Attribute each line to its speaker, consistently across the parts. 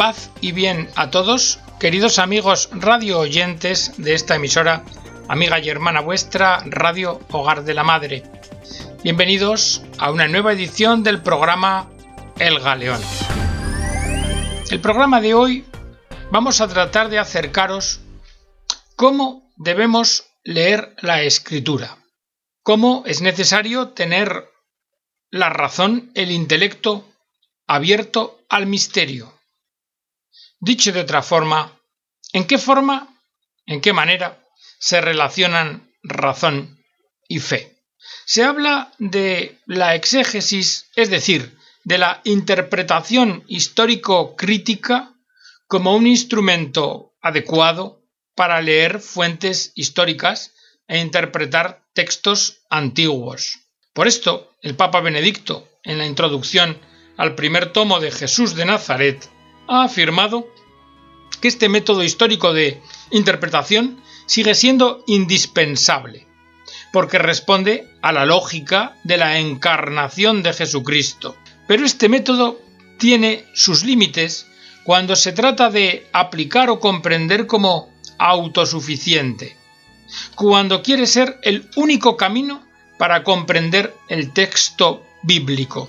Speaker 1: Paz y bien a todos, queridos amigos radio oyentes de esta emisora, amiga y hermana vuestra, Radio Hogar de la Madre. Bienvenidos a una nueva edición del programa El Galeón. El programa de hoy vamos a tratar de acercaros cómo debemos leer la escritura, cómo es necesario tener la razón, el intelecto abierto al misterio Dicho de otra forma, ¿en qué forma, en qué manera se relacionan razón y fe? Se habla de la exégesis, es decir, de la interpretación histórico-crítica como un instrumento adecuado para leer fuentes históricas e interpretar textos antiguos. Por esto, el Papa Benedicto, en la introducción al primer tomo de Jesús de Nazaret, ha afirmado que este método histórico de interpretación sigue siendo indispensable, porque responde a la lógica de la encarnación de Jesucristo. Pero este método tiene sus límites cuando se trata de aplicar o comprender como autosuficiente, cuando quiere ser el único camino para comprender el texto bíblico.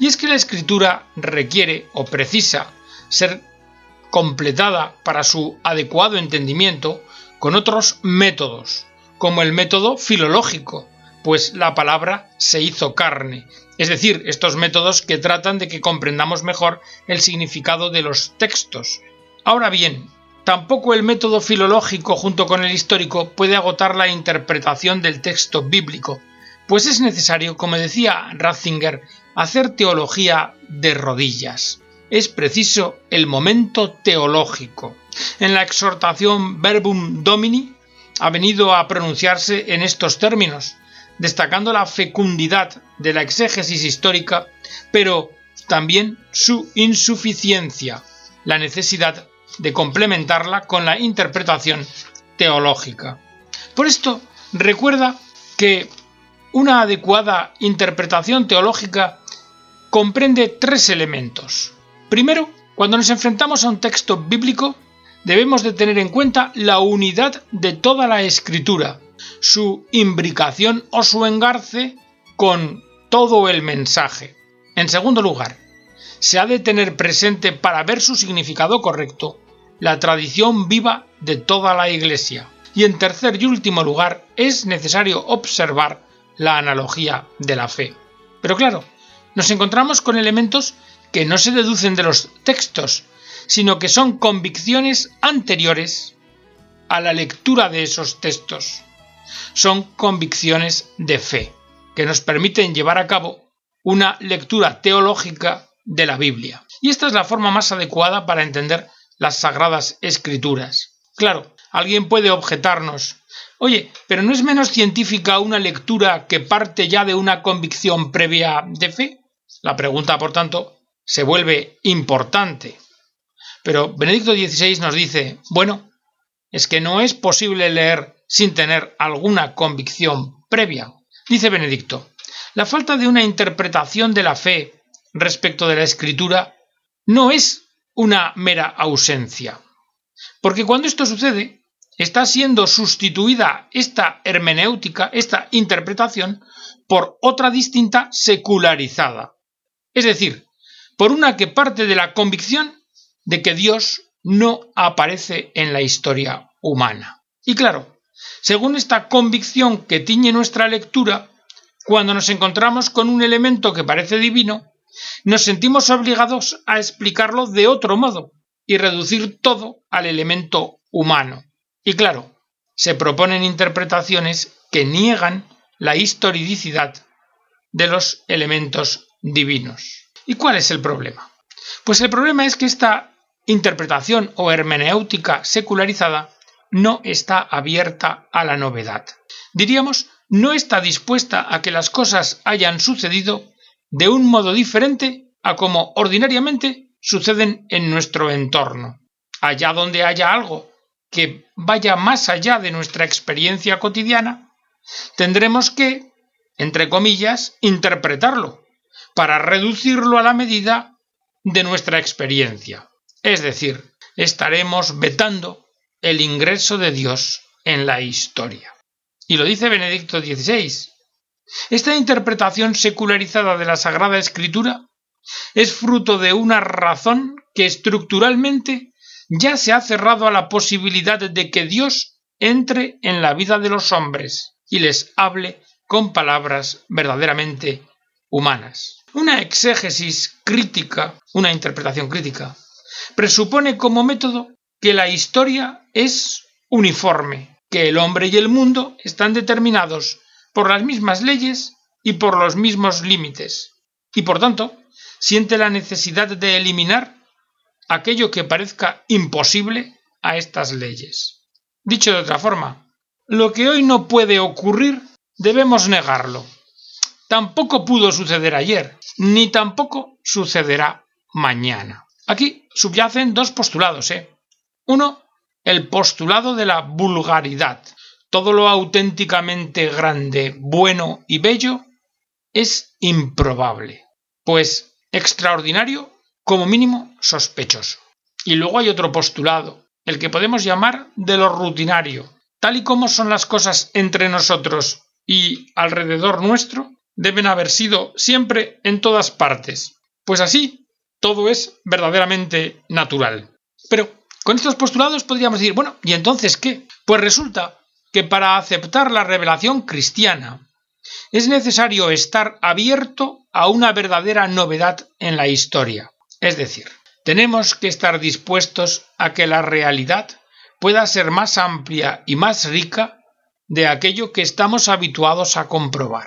Speaker 1: Y es que la escritura requiere o precisa ser completada para su adecuado entendimiento con otros métodos, como el método filológico, pues la palabra se hizo carne, es decir, estos métodos que tratan de que comprendamos mejor el significado de los textos. Ahora bien, tampoco el método filológico junto con el histórico puede agotar la interpretación del texto bíblico, pues es necesario, como decía Ratzinger, hacer teología de rodillas es preciso el momento teológico. En la exhortación Verbum Domini ha venido a pronunciarse en estos términos, destacando la fecundidad de la exégesis histórica, pero también su insuficiencia, la necesidad de complementarla con la interpretación teológica. Por esto, recuerda que una adecuada interpretación teológica comprende tres elementos. Primero, cuando nos enfrentamos a un texto bíblico, debemos de tener en cuenta la unidad de toda la escritura, su imbricación o su engarce con todo el mensaje. En segundo lugar, se ha de tener presente para ver su significado correcto la tradición viva de toda la Iglesia. Y en tercer y último lugar, es necesario observar la analogía de la fe. Pero claro, nos encontramos con elementos que no se deducen de los textos, sino que son convicciones anteriores a la lectura de esos textos. Son convicciones de fe, que nos permiten llevar a cabo una lectura teológica de la Biblia. Y esta es la forma más adecuada para entender las sagradas escrituras. Claro, alguien puede objetarnos, oye, pero ¿no es menos científica una lectura que parte ya de una convicción previa de fe? La pregunta, por tanto, se vuelve importante. Pero Benedicto XVI nos dice, bueno, es que no es posible leer sin tener alguna convicción previa. Dice Benedicto, la falta de una interpretación de la fe respecto de la escritura no es una mera ausencia. Porque cuando esto sucede, está siendo sustituida esta hermenéutica, esta interpretación, por otra distinta secularizada. Es decir, por una que parte de la convicción de que Dios no aparece en la historia humana. Y claro, según esta convicción que tiñe nuestra lectura, cuando nos encontramos con un elemento que parece divino, nos sentimos obligados a explicarlo de otro modo y reducir todo al elemento humano. Y claro, se proponen interpretaciones que niegan la historicidad de los elementos divinos. ¿Y cuál es el problema? Pues el problema es que esta interpretación o hermenéutica secularizada no está abierta a la novedad. Diríamos, no está dispuesta a que las cosas hayan sucedido de un modo diferente a como ordinariamente suceden en nuestro entorno. Allá donde haya algo que vaya más allá de nuestra experiencia cotidiana, tendremos que, entre comillas, interpretarlo para reducirlo a la medida de nuestra experiencia. Es decir, estaremos vetando el ingreso de Dios en la historia. Y lo dice Benedicto XVI. Esta interpretación secularizada de la Sagrada Escritura es fruto de una razón que estructuralmente ya se ha cerrado a la posibilidad de que Dios entre en la vida de los hombres y les hable con palabras verdaderamente humanas. Una exégesis crítica, una interpretación crítica, presupone como método que la historia es uniforme, que el hombre y el mundo están determinados por las mismas leyes y por los mismos límites, y por tanto siente la necesidad de eliminar aquello que parezca imposible a estas leyes. Dicho de otra forma, lo que hoy no puede ocurrir debemos negarlo. Tampoco pudo suceder ayer, ni tampoco sucederá mañana. Aquí subyacen dos postulados, ¿eh? Uno, el postulado de la vulgaridad. Todo lo auténticamente grande, bueno y bello es improbable, pues extraordinario, como mínimo sospechoso. Y luego hay otro postulado, el que podemos llamar de lo rutinario. Tal y como son las cosas entre nosotros y alrededor nuestro, deben haber sido siempre en todas partes. Pues así, todo es verdaderamente natural. Pero con estos postulados podríamos decir, bueno, ¿y entonces qué? Pues resulta que para aceptar la revelación cristiana es necesario estar abierto a una verdadera novedad en la historia. Es decir, tenemos que estar dispuestos a que la realidad pueda ser más amplia y más rica de aquello que estamos habituados a comprobar.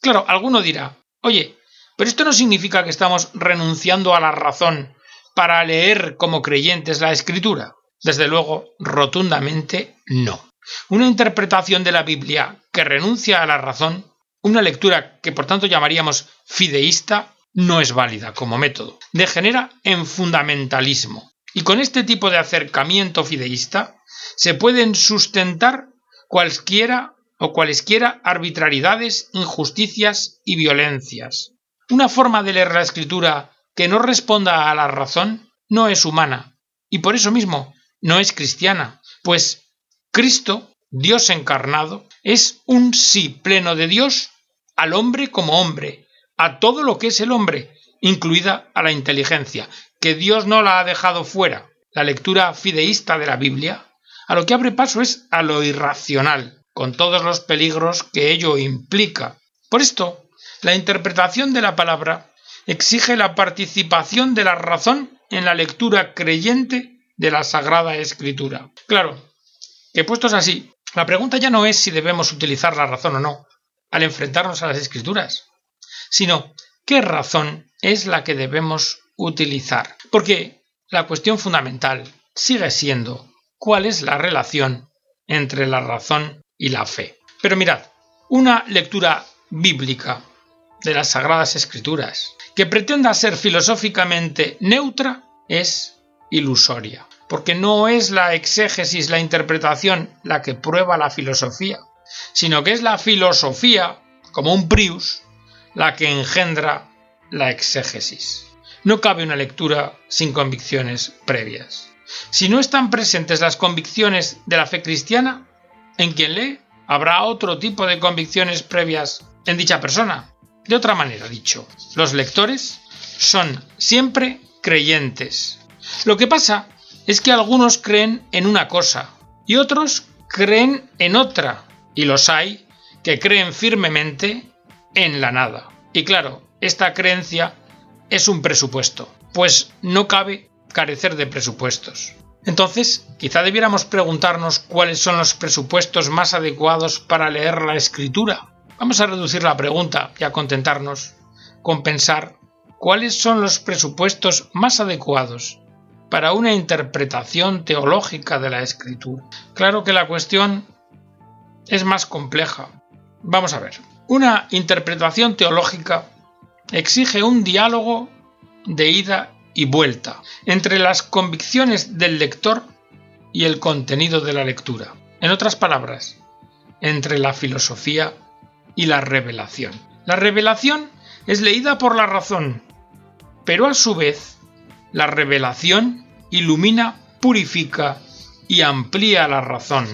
Speaker 1: Claro, alguno dirá, oye, pero esto no significa que estamos renunciando a la razón para leer como creyentes la escritura. Desde luego, rotundamente no. Una interpretación de la Biblia que renuncia a la razón, una lectura que por tanto llamaríamos fideísta, no es válida como método. Degenera en fundamentalismo. Y con este tipo de acercamiento fideísta se pueden sustentar cualquiera o cualesquiera arbitrariedades, injusticias y violencias. Una forma de leer la escritura que no responda a la razón no es humana y por eso mismo no es cristiana, pues Cristo, Dios encarnado, es un sí pleno de Dios al hombre como hombre, a todo lo que es el hombre, incluida a la inteligencia, que Dios no la ha dejado fuera. La lectura fideísta de la Biblia a lo que abre paso es a lo irracional, con todos los peligros que ello implica. Por esto, la interpretación de la palabra exige la participación de la razón en la lectura creyente de la Sagrada Escritura. Claro, que puestos así, la pregunta ya no es si debemos utilizar la razón o no al enfrentarnos a las Escrituras, sino qué razón es la que debemos utilizar. Porque la cuestión fundamental sigue siendo cuál es la relación entre la razón y la fe. Pero mirad, una lectura bíblica de las Sagradas Escrituras que pretenda ser filosóficamente neutra es ilusoria, porque no es la exégesis, la interpretación la que prueba la filosofía, sino que es la filosofía, como un prius, la que engendra la exégesis. No cabe una lectura sin convicciones previas. Si no están presentes las convicciones de la fe cristiana, en quien lee habrá otro tipo de convicciones previas en dicha persona. De otra manera dicho, los lectores son siempre creyentes. Lo que pasa es que algunos creen en una cosa y otros creen en otra, y los hay que creen firmemente en la nada. Y claro, esta creencia es un presupuesto, pues no cabe carecer de presupuestos. Entonces, quizá debiéramos preguntarnos cuáles son los presupuestos más adecuados para leer la escritura. Vamos a reducir la pregunta y a contentarnos con pensar cuáles son los presupuestos más adecuados para una interpretación teológica de la escritura. Claro que la cuestión es más compleja. Vamos a ver. Una interpretación teológica exige un diálogo de ida y vuelta entre las convicciones del lector y el contenido de la lectura. En otras palabras, entre la filosofía y la revelación. La revelación es leída por la razón, pero a su vez la revelación ilumina, purifica y amplía la razón.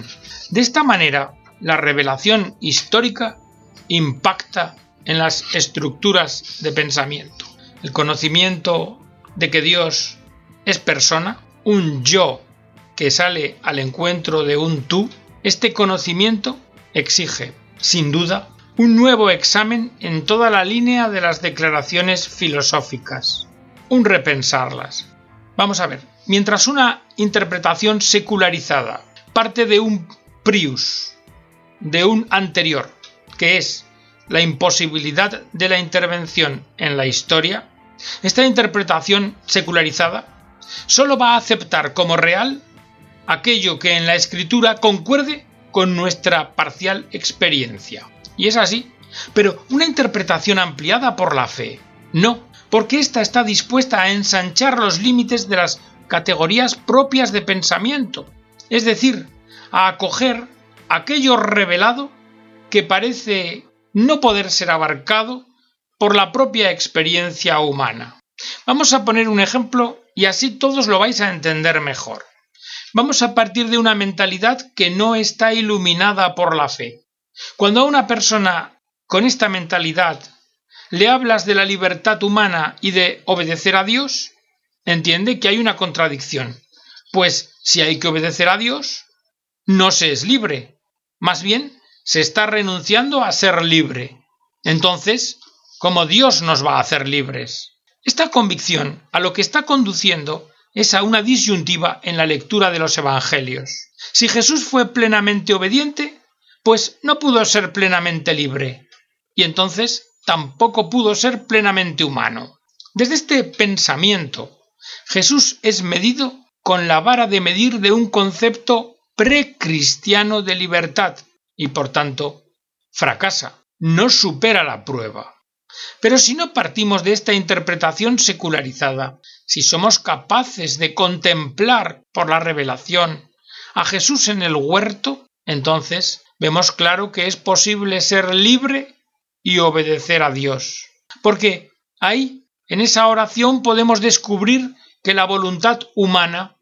Speaker 1: De esta manera, la revelación histórica impacta en las estructuras de pensamiento. El conocimiento de que Dios es persona, un yo que sale al encuentro de un tú, este conocimiento exige, sin duda, un nuevo examen en toda la línea de las declaraciones filosóficas, un repensarlas. Vamos a ver, mientras una interpretación secularizada parte de un prius, de un anterior, que es la imposibilidad de la intervención en la historia, esta interpretación secularizada solo va a aceptar como real aquello que en la escritura concuerde con nuestra parcial experiencia. Y es así, pero una interpretación ampliada por la fe, no, porque ésta está dispuesta a ensanchar los límites de las categorías propias de pensamiento, es decir, a acoger aquello revelado que parece no poder ser abarcado por la propia experiencia humana. Vamos a poner un ejemplo y así todos lo vais a entender mejor. Vamos a partir de una mentalidad que no está iluminada por la fe. Cuando a una persona con esta mentalidad le hablas de la libertad humana y de obedecer a Dios, entiende que hay una contradicción. Pues si hay que obedecer a Dios, no se es libre. Más bien, se está renunciando a ser libre. Entonces, ¿cómo Dios nos va a hacer libres? Esta convicción a lo que está conduciendo es a una disyuntiva en la lectura de los Evangelios. Si Jesús fue plenamente obediente, pues no pudo ser plenamente libre, y entonces tampoco pudo ser plenamente humano. Desde este pensamiento, Jesús es medido con la vara de medir de un concepto precristiano de libertad, y por tanto fracasa, no supera la prueba. Pero si no partimos de esta interpretación secularizada, si somos capaces de contemplar por la revelación a Jesús en el huerto, entonces vemos claro que es posible ser libre y obedecer a Dios. Porque ahí, en esa oración, podemos descubrir que la voluntad humana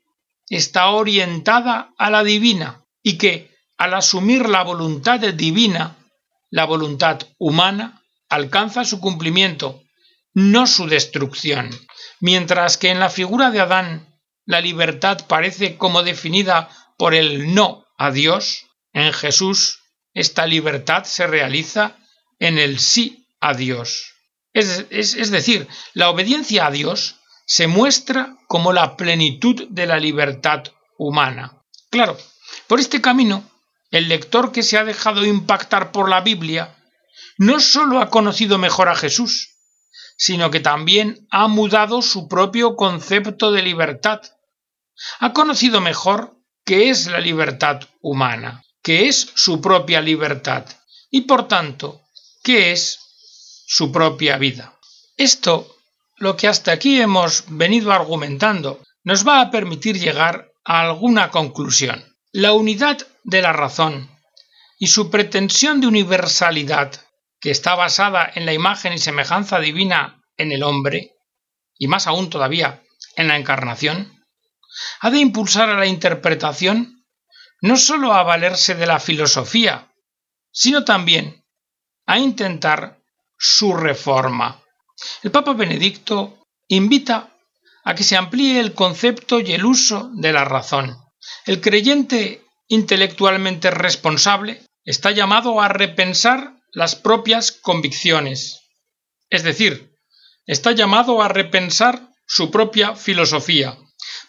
Speaker 1: está orientada a la divina y que, al asumir la voluntad divina, la voluntad humana alcanza su cumplimiento, no su destrucción. Mientras que en la figura de Adán la libertad parece como definida por el no a Dios, en Jesús esta libertad se realiza en el sí a Dios. Es, es, decir, la obediencia a Dios se muestra como la plenitud de la libertad humana. Claro, por este camino, el lector que se ha dejado impactar por la Biblia no sólo ha conocido mejor a Jesús, sino que también ha mudado su propio concepto de libertad. Ha conocido mejor qué es la libertad humana, qué es su propia libertad y por tanto qué es su propia vida. Esto, lo que hasta aquí hemos venido argumentando, nos va a permitir llegar a alguna conclusión. La unidad de la razón y su pretensión de universalidad que está basada en la imagen y semejanza divina en el hombre, y más aún todavía en la encarnación, ha de impulsar a la interpretación no sólo a valerse de la filosofía, sino también a intentar su reforma. El Papa Benedicto invita a que se amplíe el concepto y el uso de la razón. El creyente intelectualmente responsable está llamado a repensar las propias convicciones. Es decir, está llamado a repensar su propia filosofía,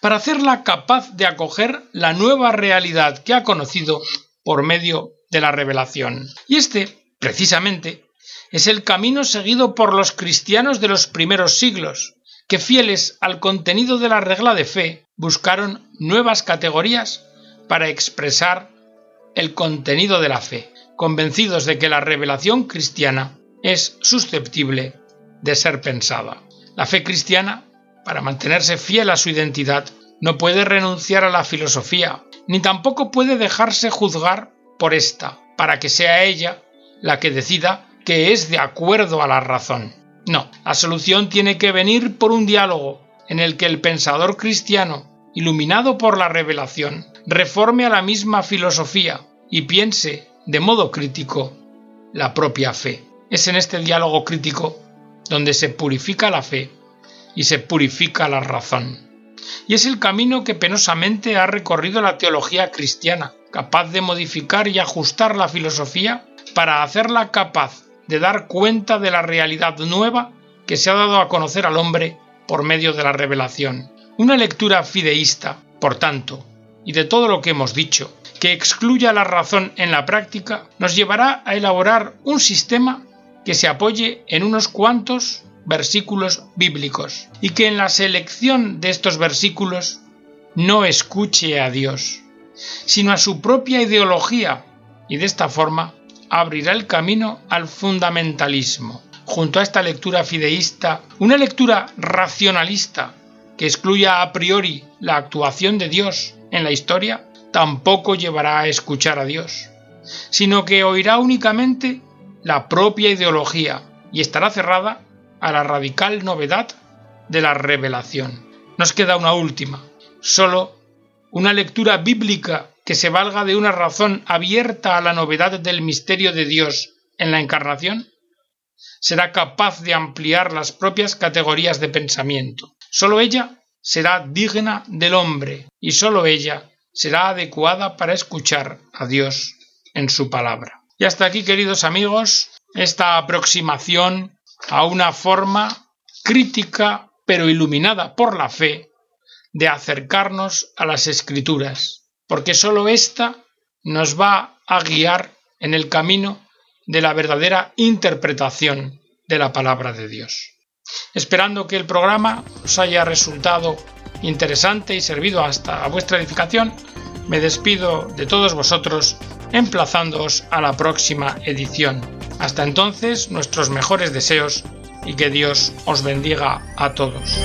Speaker 1: para hacerla capaz de acoger la nueva realidad que ha conocido por medio de la revelación. Y este, precisamente, es el camino seguido por los cristianos de los primeros siglos, que fieles al contenido de la regla de fe, buscaron nuevas categorías para expresar el contenido de la fe convencidos de que la revelación cristiana es susceptible de ser pensada. La fe cristiana, para mantenerse fiel a su identidad, no puede renunciar a la filosofía, ni tampoco puede dejarse juzgar por ésta, para que sea ella la que decida que es de acuerdo a la razón. No, la solución tiene que venir por un diálogo en el que el pensador cristiano iluminado por la revelación, reforme a la misma filosofía y piense de modo crítico la propia fe. Es en este diálogo crítico donde se purifica la fe y se purifica la razón. Y es el camino que penosamente ha recorrido la teología cristiana, capaz de modificar y ajustar la filosofía para hacerla capaz de dar cuenta de la realidad nueva que se ha dado a conocer al hombre por medio de la revelación. Una lectura fideísta, por tanto, y de todo lo que hemos dicho, que excluya la razón en la práctica, nos llevará a elaborar un sistema que se apoye en unos cuantos versículos bíblicos y que en la selección de estos versículos no escuche a Dios, sino a su propia ideología y de esta forma abrirá el camino al fundamentalismo. Junto a esta lectura fideísta, una lectura racionalista que excluya a priori la actuación de Dios en la historia, tampoco llevará a escuchar a Dios, sino que oirá únicamente la propia ideología y estará cerrada a la radical novedad de la revelación. Nos queda una última, solo una lectura bíblica que se valga de una razón abierta a la novedad del misterio de Dios en la encarnación, será capaz de ampliar las propias categorías de pensamiento. Solo ella será digna del hombre y solo ella será adecuada para escuchar a Dios en su palabra. Y hasta aquí, queridos amigos, esta aproximación a una forma crítica pero iluminada por la fe de acercarnos a las escrituras, porque sólo ésta nos va a guiar en el camino de la verdadera interpretación de la palabra de Dios. Esperando que el programa os haya resultado interesante y servido hasta a vuestra edificación, me despido de todos vosotros emplazándoos a la próxima edición. Hasta entonces, nuestros mejores deseos y que Dios os bendiga a todos.